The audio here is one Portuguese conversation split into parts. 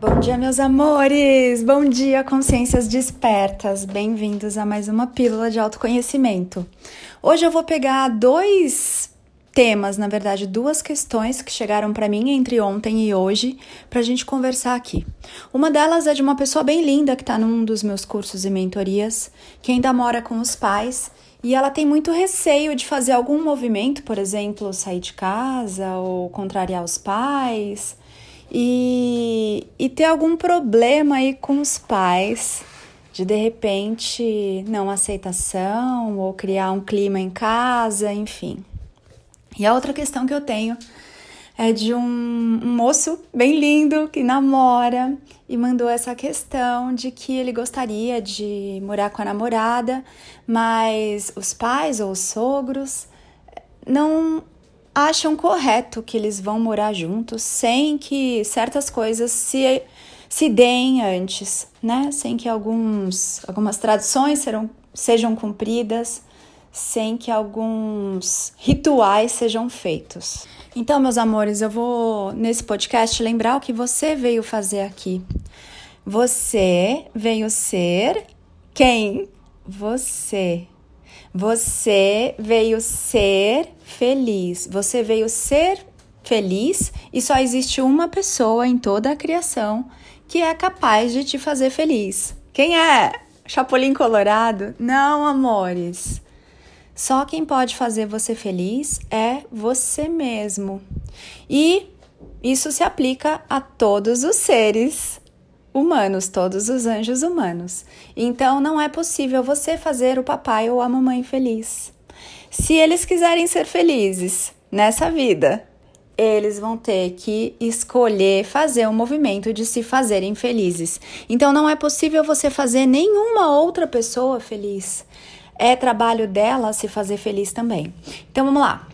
Bom dia, meus amores! Bom dia, consciências despertas! Bem-vindos a mais uma pílula de autoconhecimento. Hoje eu vou pegar dois temas, na verdade, duas questões que chegaram para mim entre ontem e hoje para a gente conversar aqui. Uma delas é de uma pessoa bem linda que está num dos meus cursos e mentorias, que ainda mora com os pais e ela tem muito receio de fazer algum movimento, por exemplo, sair de casa ou contrariar os pais e, e ter algum problema aí com os pais, de de repente não aceitação ou criar um clima em casa, enfim. E a outra questão que eu tenho é de um, um, moço bem lindo que namora e mandou essa questão de que ele gostaria de morar com a namorada, mas os pais ou os sogros não acham correto que eles vão morar juntos sem que certas coisas se, se deem antes, né? Sem que alguns, algumas tradições serão, sejam cumpridas, sem que alguns rituais sejam feitos. Então, meus amores, eu vou nesse podcast lembrar o que você veio fazer aqui. Você veio ser quem? Você. Você veio ser feliz. Você veio ser feliz e só existe uma pessoa em toda a criação que é capaz de te fazer feliz. Quem é? Chapolin Colorado? Não, amores. Só quem pode fazer você feliz é você mesmo. E isso se aplica a todos os seres humanos, todos os anjos humanos. Então não é possível você fazer o papai ou a mamãe feliz. Se eles quiserem ser felizes nessa vida, eles vão ter que escolher fazer o um movimento de se fazerem felizes. Então não é possível você fazer nenhuma outra pessoa feliz. É trabalho dela se fazer feliz também. Então vamos lá.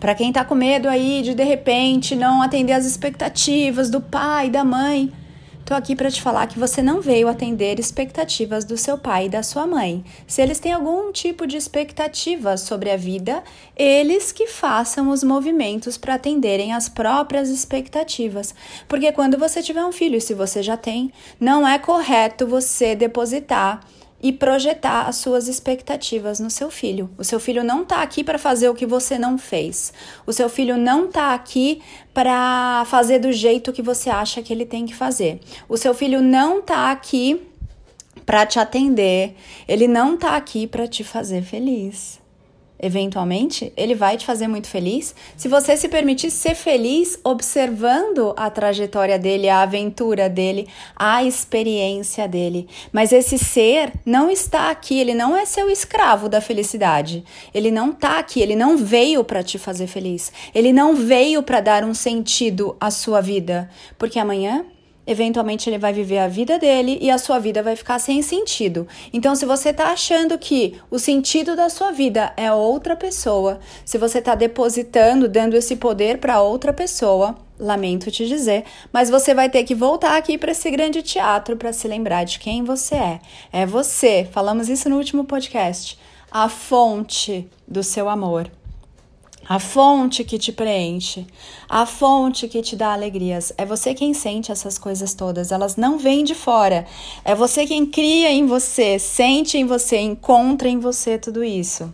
Para quem tá com medo aí de de repente não atender as expectativas do pai, da mãe, Tô aqui para te falar que você não veio atender expectativas do seu pai e da sua mãe. Se eles têm algum tipo de expectativa sobre a vida, eles que façam os movimentos para atenderem as próprias expectativas. Porque quando você tiver um filho, se você já tem, não é correto você depositar e projetar as suas expectativas no seu filho. O seu filho não está aqui para fazer o que você não fez. O seu filho não está aqui para fazer do jeito que você acha que ele tem que fazer. O seu filho não está aqui para te atender. Ele não está aqui para te fazer feliz eventualmente, ele vai te fazer muito feliz se você se permitir ser feliz observando a trajetória dele, a aventura dele, a experiência dele. Mas esse ser não está aqui, ele não é seu escravo da felicidade. Ele não está aqui, ele não veio para te fazer feliz. Ele não veio para dar um sentido à sua vida, porque amanhã eventualmente ele vai viver a vida dele e a sua vida vai ficar sem sentido. Então, se você está achando que o sentido da sua vida é outra pessoa, se você está depositando, dando esse poder para outra pessoa, lamento te dizer, mas você vai ter que voltar aqui para esse grande teatro para se lembrar de quem você é. É você, falamos isso no último podcast, a fonte do seu amor a fonte que te preenche, a fonte que te dá alegrias. É você quem sente essas coisas todas, elas não vêm de fora. É você quem cria em você, sente em você, encontra em você tudo isso.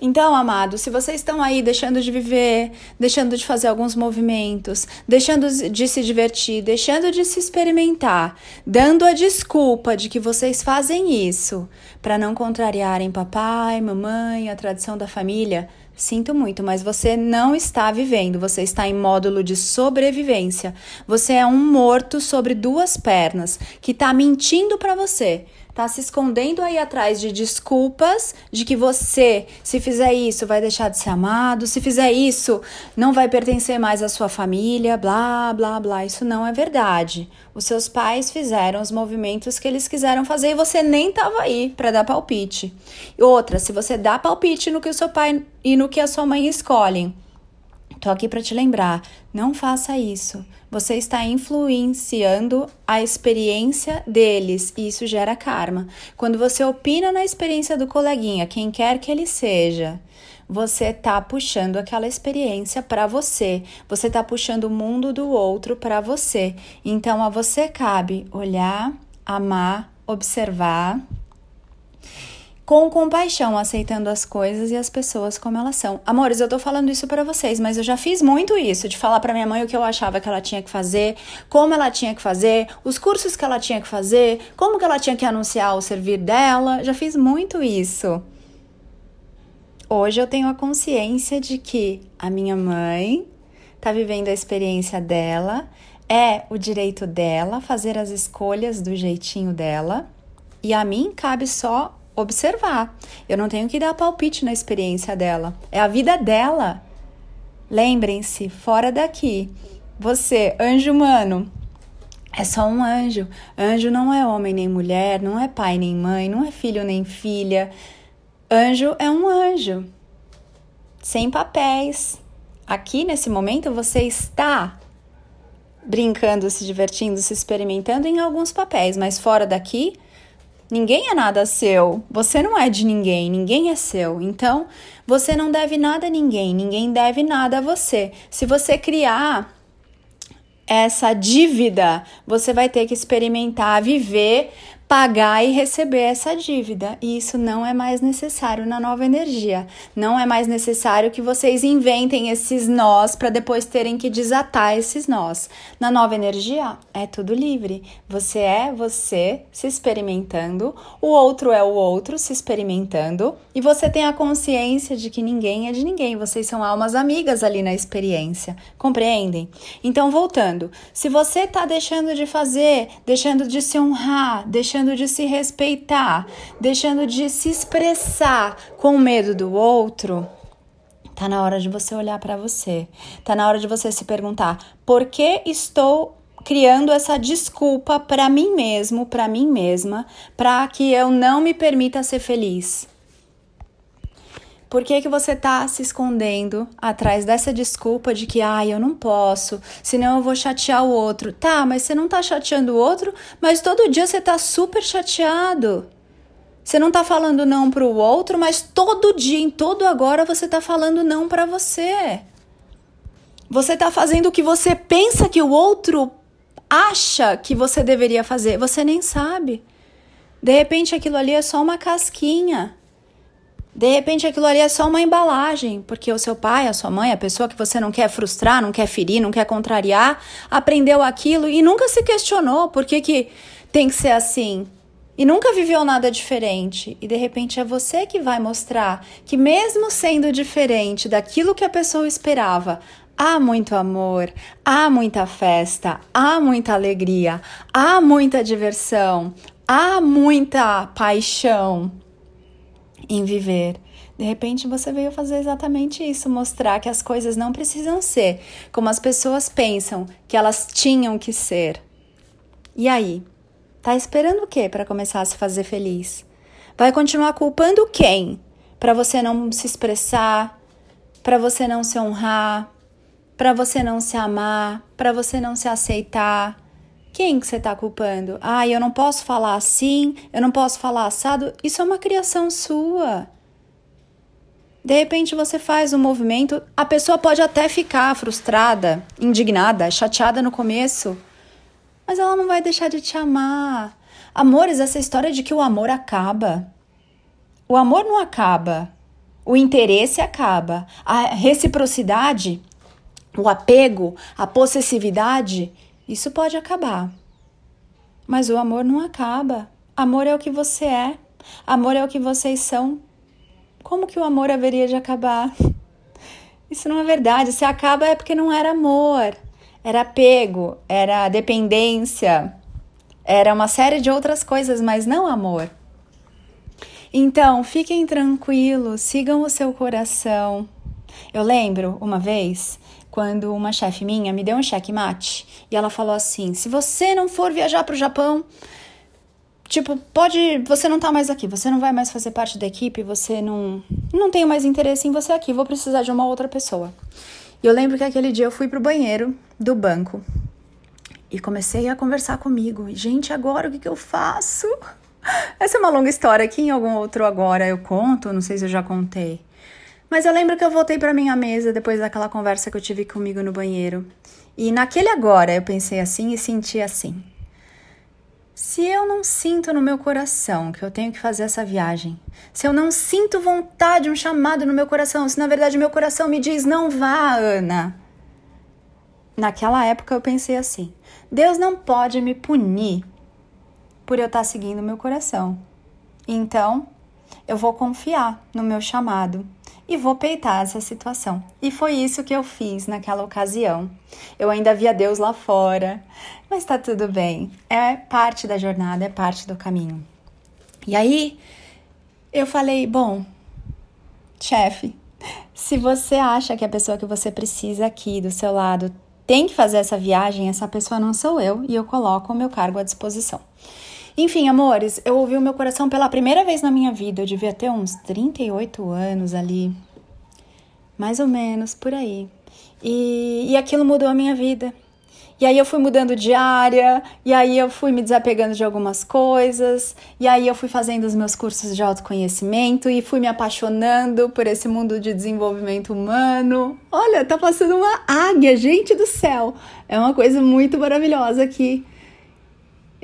Então, amados, se vocês estão aí deixando de viver, deixando de fazer alguns movimentos, deixando de se divertir, deixando de se experimentar, dando a desculpa de que vocês fazem isso para não contrariarem papai, mamãe, a tradição da família, Sinto muito, mas você não está vivendo, você está em módulo de sobrevivência. Você é um morto sobre duas pernas que está mentindo para você tá se escondendo aí atrás de desculpas de que você, se fizer isso, vai deixar de ser amado, se fizer isso, não vai pertencer mais à sua família, blá, blá, blá. Isso não é verdade. Os seus pais fizeram os movimentos que eles quiseram fazer e você nem estava aí para dar palpite. Outra, se você dá palpite no que o seu pai e no que a sua mãe escolhem, Tô aqui para te lembrar, não faça isso. Você está influenciando a experiência deles e isso gera karma. Quando você opina na experiência do coleguinha, quem quer que ele seja, você tá puxando aquela experiência para você. Você tá puxando o mundo do outro para você. Então a você cabe olhar, amar, observar com compaixão, aceitando as coisas e as pessoas como elas são. Amores, eu tô falando isso para vocês, mas eu já fiz muito isso, de falar para minha mãe o que eu achava que ela tinha que fazer, como ela tinha que fazer, os cursos que ela tinha que fazer, como que ela tinha que anunciar o servir dela. Já fiz muito isso. Hoje eu tenho a consciência de que a minha mãe tá vivendo a experiência dela, é o direito dela fazer as escolhas do jeitinho dela, e a mim cabe só observar. Eu não tenho que dar palpite na experiência dela. É a vida dela. Lembrem-se, fora daqui. Você, anjo humano, é só um anjo. Anjo não é homem nem mulher, não é pai nem mãe, não é filho nem filha. Anjo é um anjo. Sem papéis. Aqui nesse momento você está brincando, se divertindo, se experimentando em alguns papéis, mas fora daqui Ninguém é nada seu. Você não é de ninguém, ninguém é seu. Então, você não deve nada a ninguém, ninguém deve nada a você. Se você criar essa dívida, você vai ter que experimentar, viver pagar e receber essa dívida. E isso não é mais necessário na nova energia. Não é mais necessário que vocês inventem esses nós para depois terem que desatar esses nós. Na nova energia é tudo livre. Você é você se experimentando, o outro é o outro se experimentando e você tem a consciência de que ninguém é de ninguém. Vocês são almas amigas ali na experiência. Compreendem? Então, voltando, se você está deixando de fazer, deixando de se honrar, deixando deixando de se respeitar, deixando de se expressar com medo do outro, tá na hora de você olhar para você. Tá na hora de você se perguntar: por que estou criando essa desculpa para mim mesmo, para mim mesma, para que eu não me permita ser feliz? Por que, que você tá se escondendo atrás dessa desculpa de que, ah, eu não posso, senão eu vou chatear o outro? Tá, mas você não tá chateando o outro, mas todo dia você tá super chateado. Você não tá falando não pro outro, mas todo dia, em todo agora, você tá falando não para você. Você tá fazendo o que você pensa que o outro acha que você deveria fazer, você nem sabe. De repente aquilo ali é só uma casquinha. De repente aquilo ali é só uma embalagem, porque o seu pai, a sua mãe, a pessoa que você não quer frustrar, não quer ferir, não quer contrariar, aprendeu aquilo e nunca se questionou por que, que tem que ser assim. E nunca viveu nada diferente. E de repente é você que vai mostrar que, mesmo sendo diferente daquilo que a pessoa esperava, há muito amor, há muita festa, há muita alegria, há muita diversão, há muita paixão em viver. De repente você veio fazer exatamente isso, mostrar que as coisas não precisam ser como as pessoas pensam que elas tinham que ser. E aí? Tá esperando o quê para começar a se fazer feliz? Vai continuar culpando quem? Para você não se expressar, para você não se honrar, para você não se amar, para você não se aceitar. Quem que você está culpando? Ah, eu não posso falar assim, eu não posso falar assado. Isso é uma criação sua. De repente você faz um movimento, a pessoa pode até ficar frustrada, indignada, chateada no começo, mas ela não vai deixar de te amar. Amores, essa história de que o amor acaba. O amor não acaba. O interesse acaba. A reciprocidade, o apego, a possessividade isso pode acabar. Mas o amor não acaba. Amor é o que você é. Amor é o que vocês são. Como que o amor haveria de acabar? Isso não é verdade. Se acaba é porque não era amor. Era apego, era dependência, era uma série de outras coisas, mas não amor. Então, fiquem tranquilos, sigam o seu coração. Eu lembro uma vez quando uma chefe minha me deu um cheque mate e ela falou assim: se você não for viajar para o Japão, tipo, pode, você não tá mais aqui, você não vai mais fazer parte da equipe, você não, não tenho mais interesse em você aqui, vou precisar de uma outra pessoa. E eu lembro que aquele dia eu fui pro banheiro do banco e comecei a conversar comigo. Gente, agora o que, que eu faço? Essa é uma longa história que em algum outro agora eu conto, não sei se eu já contei. Mas eu lembro que eu voltei para minha mesa depois daquela conversa que eu tive comigo no banheiro. E naquele agora eu pensei assim e senti assim. Se eu não sinto no meu coração que eu tenho que fazer essa viagem, se eu não sinto vontade, um chamado no meu coração, se na verdade meu coração me diz não vá, Ana. Naquela época eu pensei assim: Deus não pode me punir por eu estar seguindo o meu coração. Então, eu vou confiar no meu chamado e vou peitar essa situação. E foi isso que eu fiz naquela ocasião. Eu ainda via Deus lá fora, mas tá tudo bem. É parte da jornada, é parte do caminho. E aí, eu falei: bom, chefe, se você acha que a pessoa que você precisa aqui do seu lado tem que fazer essa viagem, essa pessoa não sou eu e eu coloco o meu cargo à disposição. Enfim, amores, eu ouvi o meu coração pela primeira vez na minha vida. Eu devia ter uns 38 anos ali. Mais ou menos, por aí. E, e aquilo mudou a minha vida. E aí eu fui mudando de área, e aí eu fui me desapegando de algumas coisas, e aí eu fui fazendo os meus cursos de autoconhecimento e fui me apaixonando por esse mundo de desenvolvimento humano. Olha, tá passando uma águia, gente do céu! É uma coisa muito maravilhosa aqui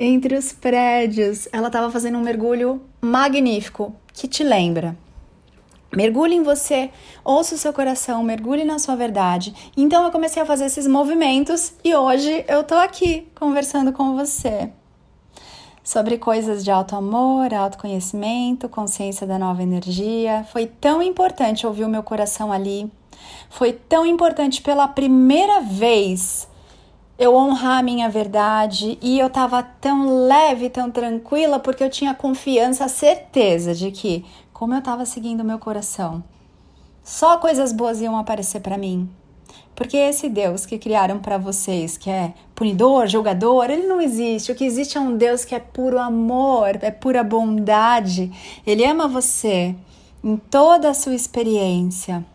entre os prédios. Ela estava fazendo um mergulho magnífico que te lembra. Mergulhe em você, ouça o seu coração, mergulhe na sua verdade. Então eu comecei a fazer esses movimentos e hoje eu tô aqui conversando com você sobre coisas de alto amor, autoconhecimento, consciência da nova energia. Foi tão importante ouvir o meu coração ali. Foi tão importante pela primeira vez eu honrar a minha verdade e eu tava tão leve, tão tranquila, porque eu tinha confiança, certeza de que, como eu tava seguindo o meu coração, só coisas boas iam aparecer para mim. Porque esse Deus que criaram para vocês, que é punidor, julgador, ele não existe. O que existe é um Deus que é puro amor, é pura bondade. Ele ama você em toda a sua experiência.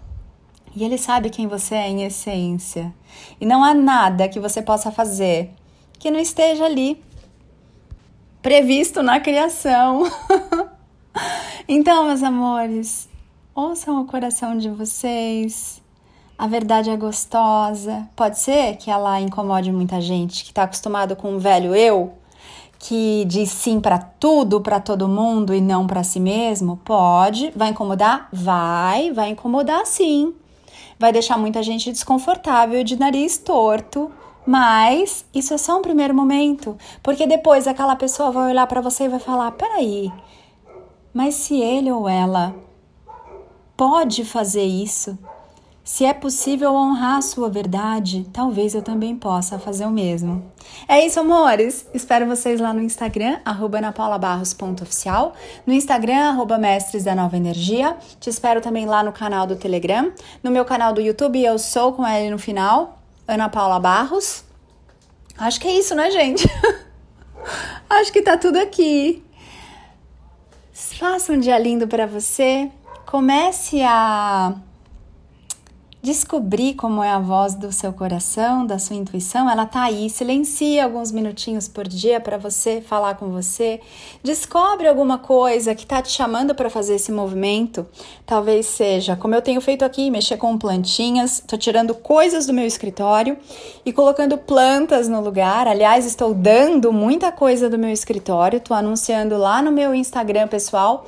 E ele sabe quem você é em essência. E não há nada que você possa fazer que não esteja ali previsto na criação. então, meus amores, ouçam o coração de vocês. A verdade é gostosa. Pode ser que ela incomode muita gente que está acostumado com o velho eu, que diz sim para tudo, para todo mundo e não para si mesmo. Pode. Vai incomodar? Vai, vai incomodar sim vai deixar muita gente desconfortável de nariz torto. Mas isso é só um primeiro momento, porque depois aquela pessoa vai olhar para você e vai falar: peraí, mas se ele ou ela pode fazer isso, se é possível honrar a sua verdade, talvez eu também possa fazer o mesmo. É isso, amores. Espero vocês lá no Instagram, anapaulabarros.oficial, no Instagram, arroba Mestres da Nova Energia. Te espero também lá no canal do Telegram. No meu canal do YouTube, eu sou com ele no final, Ana Paula Barros. Acho que é isso, né, gente? Acho que tá tudo aqui. Faça um dia lindo para você. Comece a descobrir como é a voz do seu coração, da sua intuição, ela tá aí. Silencia alguns minutinhos por dia para você falar com você. Descobre alguma coisa que tá te chamando para fazer esse movimento. Talvez seja, como eu tenho feito aqui, mexer com plantinhas. Tô tirando coisas do meu escritório e colocando plantas no lugar. Aliás, estou dando muita coisa do meu escritório. Tô anunciando lá no meu Instagram pessoal,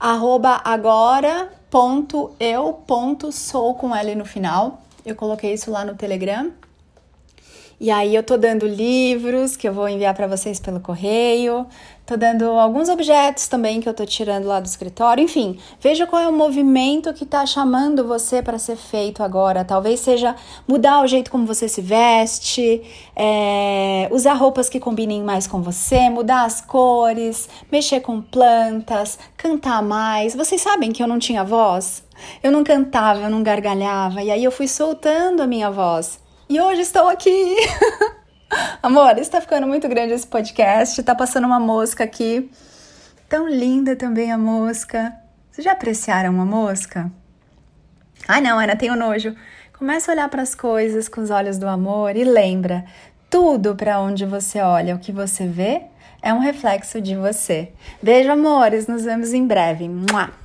arroba agora ponto eu ponto sou com L no final. Eu coloquei isso lá no Telegram. E aí eu tô dando livros que eu vou enviar para vocês pelo correio, tô dando alguns objetos também que eu tô tirando lá do escritório, enfim, veja qual é o movimento que tá chamando você para ser feito agora. Talvez seja mudar o jeito como você se veste, é, usar roupas que combinem mais com você, mudar as cores, mexer com plantas, cantar mais. Vocês sabem que eu não tinha voz? Eu não cantava, eu não gargalhava, e aí eu fui soltando a minha voz. E hoje estou aqui. Amor, está ficando muito grande esse podcast. Tá passando uma mosca aqui. Tão linda também a mosca. Vocês já apreciaram uma mosca? Ai, não, Ana, tenho nojo. Começa a olhar para as coisas com os olhos do amor e lembra: tudo para onde você olha, o que você vê, é um reflexo de você. Beijo, amores. Nos vemos em breve. Mua!